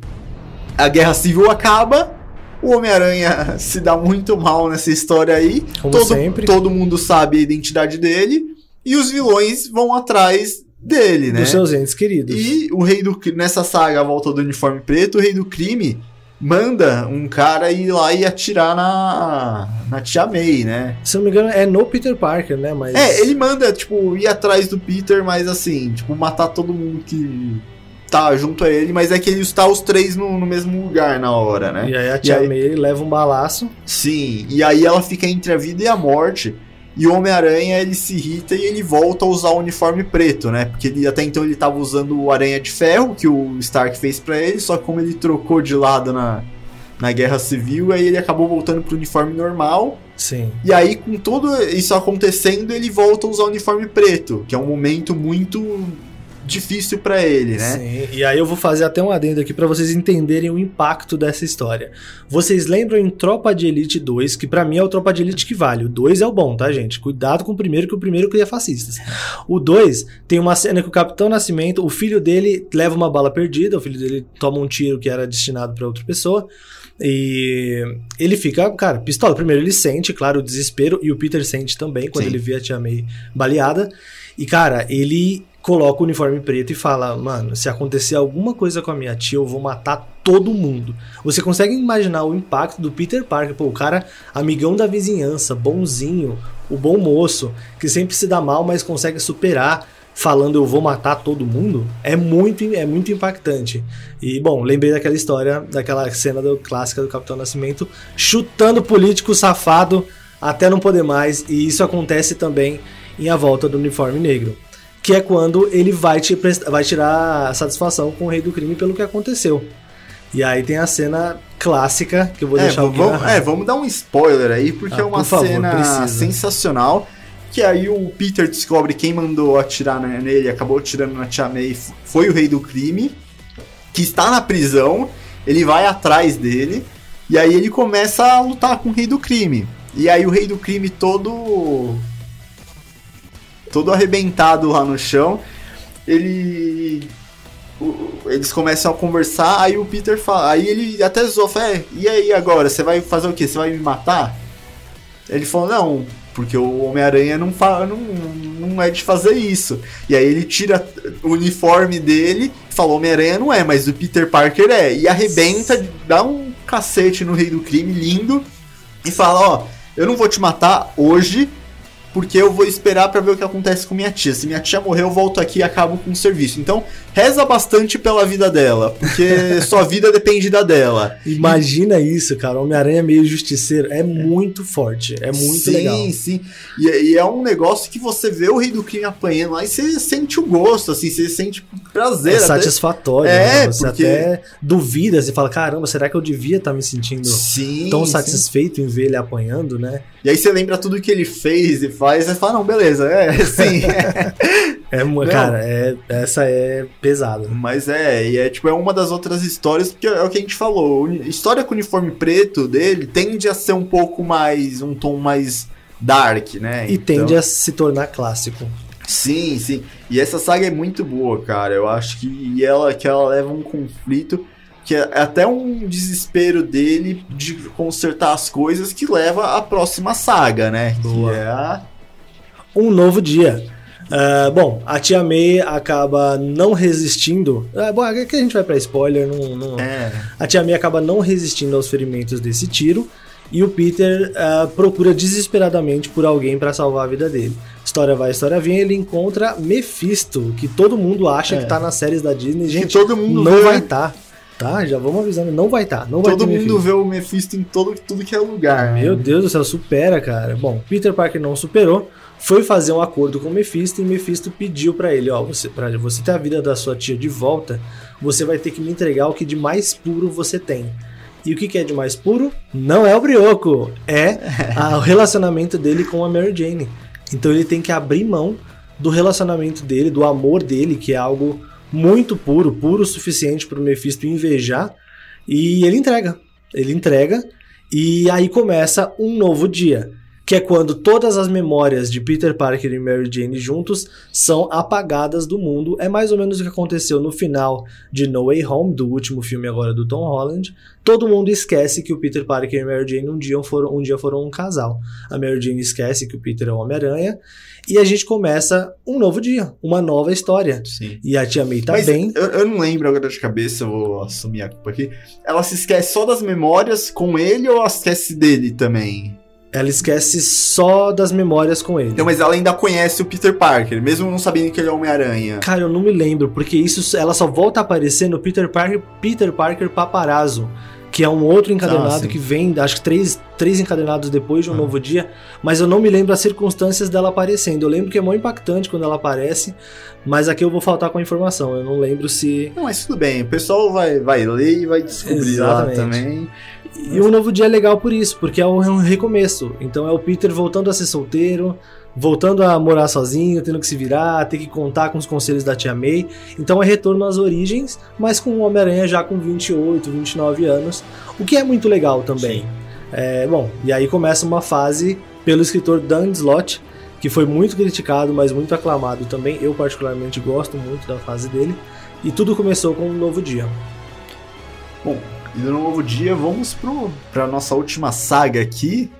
a Guerra Civil acaba, o Homem-Aranha se dá muito mal nessa história aí, Como todo, sempre. todo mundo sabe a identidade dele, e os vilões vão atrás dele, né? Dos seus entes queridos. E o rei do nessa saga a volta do uniforme preto, o rei do crime manda um cara ir lá e atirar na na tia May, né? Se não me engano, é no Peter Parker, né? Mas. É, ele manda tipo ir atrás do Peter, mas assim, tipo matar todo mundo que tá junto a ele, mas é que ele está os três no, no mesmo lugar na hora, né? E aí a tia aí- May leva um balaço. Sim, e aí ela fica entre a vida e a morte. E o Homem-Aranha ele se irrita e ele volta a usar o uniforme preto, né? Porque ele, até então ele tava usando o Aranha de Ferro, que o Stark fez pra ele, só que como ele trocou de lado na, na Guerra Civil, aí ele acabou voltando pro uniforme normal. Sim. E aí, com tudo isso acontecendo, ele volta a usar o uniforme preto, que é um momento muito difícil pra ele, né? Sim. E aí eu vou fazer até um adendo aqui pra vocês entenderem o impacto dessa história. Vocês lembram em Tropa de Elite 2, que pra mim é o Tropa de Elite que vale. O 2 é o bom, tá, gente? Cuidado com o primeiro, que o primeiro cria fascistas. O 2 tem uma cena que o Capitão Nascimento, o filho dele leva uma bala perdida, o filho dele toma um tiro que era destinado pra outra pessoa. E ele fica, cara, pistola. Primeiro ele sente, claro, o desespero, e o Peter sente também quando Sim. ele vê a Tia May baleada. E, cara, ele coloca o uniforme preto e fala: Mano, se acontecer alguma coisa com a minha tia, eu vou matar todo mundo. Você consegue imaginar o impacto do Peter Parker? Pô, o cara, amigão da vizinhança, bonzinho, o bom moço, que sempre se dá mal, mas consegue superar. Falando eu vou matar todo mundo, é muito, é muito impactante. E, bom, lembrei daquela história, daquela cena do, clássica do Capitão Nascimento, chutando político safado até não poder mais. E isso acontece também em A Volta do Uniforme Negro. Que é quando ele vai, te vai tirar satisfação com o Rei do Crime pelo que aconteceu. E aí tem a cena clássica, que eu vou É, deixar vamos, é, vamos dar um spoiler aí, porque Ah, é uma por favor, cena precisa. sensacional. Que aí o Peter descobre quem mandou atirar nele, acabou atirando na Tia May, foi o rei do crime, que está na prisão, ele vai atrás dele, e aí ele começa a lutar com o rei do crime. E aí o rei do crime todo. Todo arrebentado lá no chão, ele eles começam a conversar, aí o Peter fala, aí ele até zoou, fala, "É, e aí agora, você vai fazer o quê? Você vai me matar? Ele falou, não, porque o Homem-Aranha não, não, não é de fazer isso. E aí ele tira o uniforme dele fala, Homem-Aranha não é, mas o Peter Parker é. E arrebenta, dá um cacete no Rei do Crime, lindo, e fala, ó, eu não vou te matar hoje, porque eu vou esperar pra ver o que acontece com minha tia. Se minha tia morrer, eu volto aqui e acabo com o serviço. Então, reza bastante pela vida dela, porque sua vida depende da dela. Imagina isso, cara. Homem-Aranha meio justiceiro. É muito forte. É muito sim, legal. Sim, e, e é um negócio que você vê o Rei do Crime apanhando lá e você sente o gosto, assim, você sente prazer. É até- satisfatório. É, né? Você porque- até duvida, você fala, caramba, será que eu devia estar me sentindo Sim, tão sim. satisfeito em ver ele apanhando, né? E aí você lembra tudo que ele fez e faz, e você fala, não, beleza, é, sim. É, cara, é, essa é pesada. Mas é, e é tipo, é uma das outras histórias, porque é o que a gente falou. História com o uniforme preto dele tende a ser um pouco mais. um tom mais dark, né? E tende a se tornar clássico. Sim, sim. E essa saga é muito boa, cara. Eu acho que e ela que ela leva um conflito que é até um desespero dele de consertar as coisas que leva à próxima saga, né? Boa. Que é a Um novo dia. Ah, bom, a Tia May acaba não resistindo. Ah, bom, aqui a gente vai pra spoiler. Não, não- é, A Tia May acaba não resistindo aos ferimentos desse tiro. E o Peter ah, procura desesperadamente por alguém pra salvar a vida dele. História vai, história vem. Ele encontra Mephisto, que todo mundo acha É. que tá nas séries da Disney. que Gente, todo mundo não vê- vai estar. Tá. Tá? Já vamos avisando, não vai estar, tá, não vai Todo mundo vê o Mephisto em todo, tudo que é lugar. Meu né? Deus do céu, supera, cara. Bom, Peter Parker não superou, foi fazer um acordo com o Mephisto e Mephisto pediu para ele, ó, você para você ter a vida da sua tia de volta, você vai ter que me entregar o que de mais puro você tem. E o que, é de mais puro? Não é o brioco, é o relacionamento dele com a Mary Jane. Então ele tem que abrir mão do relacionamento dele, do amor dele, que é algo muito puro, puro o suficiente para o Mephisto invejar, e ele entrega. Ele entrega, e aí começa um novo dia que é quando todas as memórias de Peter Parker e Mary Jane juntos são apagadas do mundo. É mais ou menos o que aconteceu no final de No Way Home, do último filme agora do Tom Holland. Todo mundo esquece que o Peter Parker e Mary Jane um dia foram um, dia foram um casal. A Mary Jane esquece que o Peter é o Homem-Aranha. E a gente começa um novo dia, uma nova história. Sim. E a Tia May tá Mas bem. Eu, eu não lembro agora de cabeça, eu vou assumir a culpa aqui. Ela se esquece só das memórias com ele ou ela esquece dele também? Ela esquece só das memórias com ele. Então, mas ela ainda conhece o Peter Parker, mesmo não sabendo que ele é Homem-Aranha. Cara, eu não me lembro, porque isso ela só volta a aparecer no Peter Parker, Peter Parker Paparazzo, que é um outro encadenado ah, que vem, acho que três, três encadenados depois de um ah. novo dia, mas eu não me lembro as circunstâncias dela aparecendo. Eu lembro que é muito impactante quando ela aparece, mas aqui eu vou faltar com a informação. Eu não lembro se. Não, mas tudo bem, o pessoal vai, vai ler e vai descobrir Exatamente. lá também. E o novo dia é legal por isso, porque é um recomeço. Então é o Peter voltando a ser solteiro, voltando a morar sozinho, tendo que se virar, ter que contar com os conselhos da tia May. Então é retorno às origens, mas com o Homem-Aranha já com 28, 29 anos, o que é muito legal também. É, bom, e aí começa uma fase pelo escritor Dan Slott, que foi muito criticado, mas muito aclamado também. Eu particularmente gosto muito da fase dele. E tudo começou com um novo dia. Bom, e no novo dia vamos pro, pra nossa última saga aqui,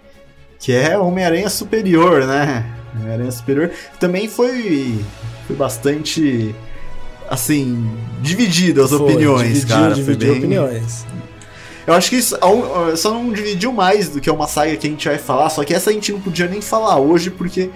que é Homem-Aranha Superior, né? Homem-Aranha Superior também foi, foi bastante, assim, dividido as foi, opiniões, dividiu, cara. Dividiu foi bem... opiniões. Eu acho que isso só não dividiu mais do que uma saga que a gente vai falar, só que essa a gente não podia nem falar hoje, porque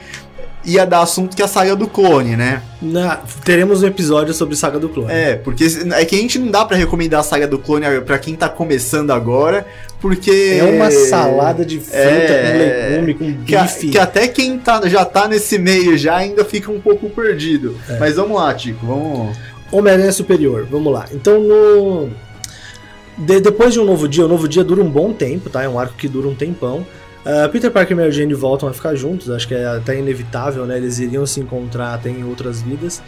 ia dar assunto que é a saga do clone, né? Na, teremos um episódio sobre saga do clone. É, porque é que a gente não dá para recomendar a saga do clone para quem tá começando agora, porque é uma salada de fruta é, com legume, com bife. Que, que, até quem tá, já tá nesse meio já ainda fica um pouco perdido. É. Mas vamos lá, Tico, vamos. Homem-Aranha Superior, vamos lá. Então no de, depois de um novo dia, o um novo dia dura um bom tempo, tá? É um arco que dura um tempão. Uh, Peter Parker e Mary Jane voltam a ficar juntos, acho que é até inevitável, né? Eles iriam se encontrar até em outras vidas.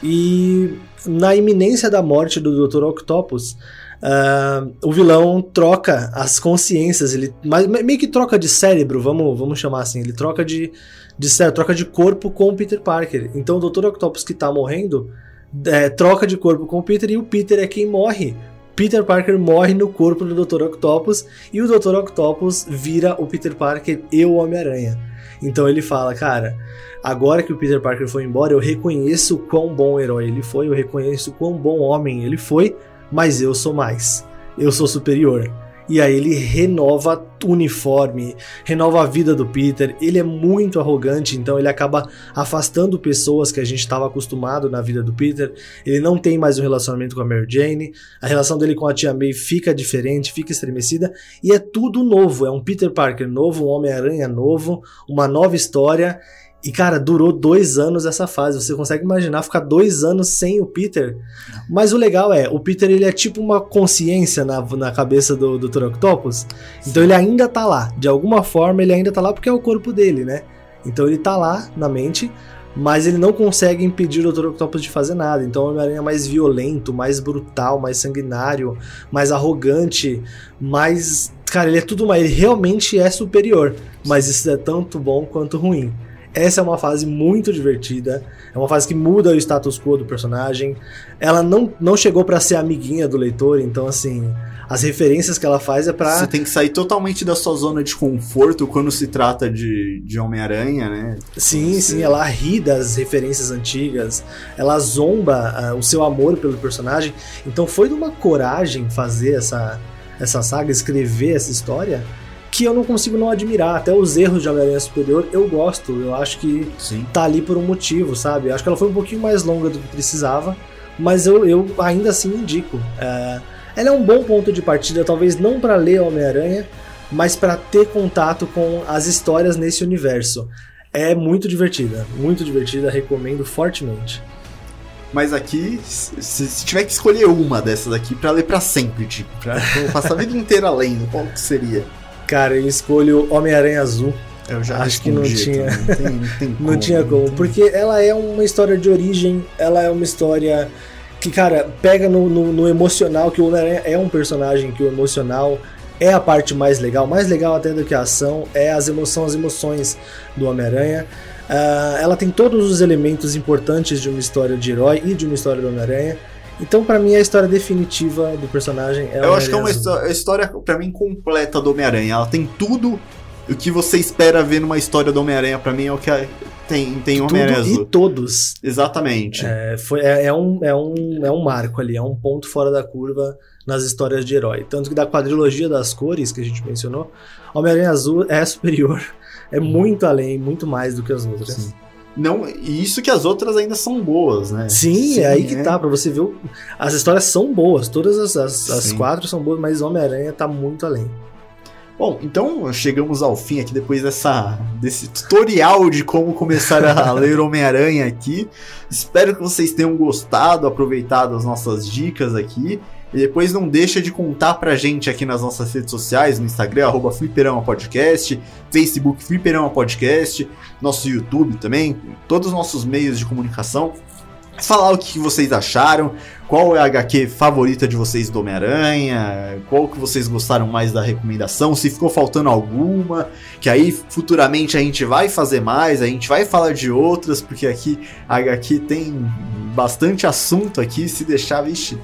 E na iminência da morte do Dr. Octopus, uh, o vilão troca as consciências, ele mas, meio que troca de cérebro, vamos, vamos chamar assim, ele troca de, de cérebro, troca de corpo com o Peter Parker. Então o Dr. Octopus que tá morrendo é, troca de corpo com o Peter e o Peter é quem morre Peter Parker morre no corpo do Dr. Octopus e o Dr. Octopus vira o Peter Parker e o Homem-Aranha. Então ele fala, cara, agora que o Peter Parker foi embora, eu reconheço quão bom herói ele foi, eu reconheço quão bom homem ele foi, mas eu sou mais. Eu sou superior. E aí ele renova o uniforme, renova a vida do Peter. Ele é muito arrogante, então ele acaba afastando pessoas que a gente estava acostumado na vida do Peter. Ele não tem mais um relacionamento com a Mary Jane. A relação dele com a tia May fica diferente, fica estremecida e é tudo novo. É um Peter Parker novo, um Homem-Aranha novo, uma nova história. E, cara, durou dois anos essa fase. Você consegue imaginar ficar dois anos sem o Peter? Mas o legal é, o Peter ele é tipo uma consciência na, na cabeça do, do Dr. Octopus. Então ele ainda tá lá. De alguma forma ele ainda tá lá porque é o corpo dele, né? Então ele tá lá na mente, mas ele não consegue impedir o Dr. Octopus de fazer nada. Então o Homem-Aranha é mais violento, mais brutal, mais sanguinário, mais arrogante, mais. Cara, ele é tudo mais. Ele realmente é superior. Mas isso é tanto bom quanto ruim. Essa é uma fase muito divertida. É uma fase que muda o status quo do personagem. Ela não, não chegou para ser amiguinha do leitor, então assim, as referências que ela faz é pra. Você tem que sair totalmente da sua zona de conforto quando se trata de, de Homem-Aranha, né? Sim, Você... sim, ela ri das referências antigas, ela zomba uh, o seu amor pelo personagem. Então foi de uma coragem fazer essa, essa saga, escrever essa história que eu não consigo não admirar. Até os erros de Homem-Aranha Superior eu gosto. Eu acho que Sim. tá ali por um motivo, sabe? Eu acho que ela foi um pouquinho mais longa do que precisava, mas eu, eu ainda assim indico. É, ela é um bom ponto de partida, talvez não para ler Homem-Aranha, mas para ter contato com as histórias nesse universo. É muito divertida, muito divertida, recomendo fortemente. Mas aqui, se, se tiver que escolher uma dessas aqui pra ler pra sempre, tipo, pra, pra passar a vida inteira lendo, qual que seria? Cara, eu escolho Homem-Aranha Azul. Eu já Acho que não tinha. Não, tem, não, tem Não como, tinha como, tem. porque ela é uma história de origem, ela é uma história que, cara, pega no, no- no emocional, que o Homem-Aranha é um personagem que o emocional é a parte mais legal, mais legal até do que a ação, é as emoções, as emoções do Homem-Aranha. Ah, ela tem todos os elementos importantes de uma história de herói e de uma história do Homem-Aranha. Então, pra mim, a história definitiva do personagem é o Eu acho que é uma Homem-Aranha Azul. histó- a história, pra mim, completa do Homem-Aranha. Ela tem tudo o que você espera ver numa história do Homem-Aranha. Pra mim, é o que a- tem, tem Homem-Aranha Tudo e todos. Exatamente. É, foi, é, é um, é, um, é um marco ali, é um ponto fora da curva nas histórias de herói. Tanto que da quadrilogia das cores que a gente mencionou, Homem-Aranha Azul é superior, é muito além, muito mais do que as outras. Sim. Não, e isso que as outras ainda são boas, né? Sim, é aí que é. tá, pra você ver. o- As histórias são boas, todas as, as, as Sim. quatro são boas, mas Homem-Aranha tá muito além. Bom, então chegamos ao fim aqui depois dessa, desse tutorial de como começar a ler Homem-Aranha aqui. Espero que vocês tenham gostado, aproveitado as nossas dicas aqui. E depois não deixa de contar pra gente aqui nas nossas redes sociais, no Instagram, arroba Fliperama Podcast, Facebook Fliperama Podcast, nosso YouTube também, todos os nossos meios de comunicação. Falar o que vocês acharam, qual é a HQ favorita de vocês do Homem-Aranha, qual que vocês gostaram mais da recomendação, se ficou faltando alguma, que aí futuramente a gente vai fazer mais, a gente vai falar de outras, porque aqui a HQ tem bastante assunto aqui, se deixar, vixe,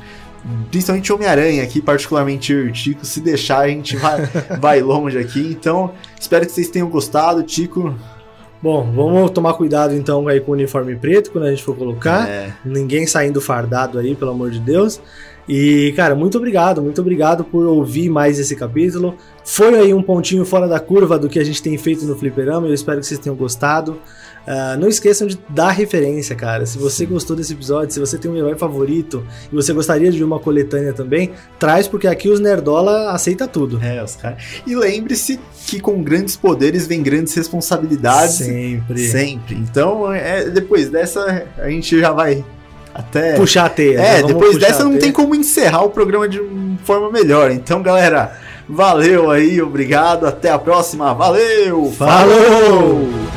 principalmente Homem-Aranha aqui, particularmente eu e o Tico, se deixar a gente vai, vai longe aqui, então espero que vocês tenham gostado, Tico. Bom, vamos tomar cuidado então aí com o uniforme preto quando a gente for colocar. É, Ninguém saindo fardado aí, pelo amor de Deus. E, cara, muito obrigado, muito obrigado por ouvir mais esse capítulo. Foi aí um pontinho fora da curva do que a gente tem feito no Fliperama. Eu espero que vocês tenham gostado. Ah, não esqueçam de dar referência, cara. Se você gostou desse episódio, se você tem um herói favorito e você gostaria de ver uma coletânea também, traz, porque aqui os Nerdola aceita tudo. é, os caras. E lembre-se que com grandes poderes vem grandes responsabilidades. Sempre. Sempre. Então, é, depois dessa, a gente já vai até. Puxar a teia. é, depois dessa não tem como encerrar o programa de uma forma melhor. Então, galera, valeu aí, obrigado, até a próxima. Valeu! Falou!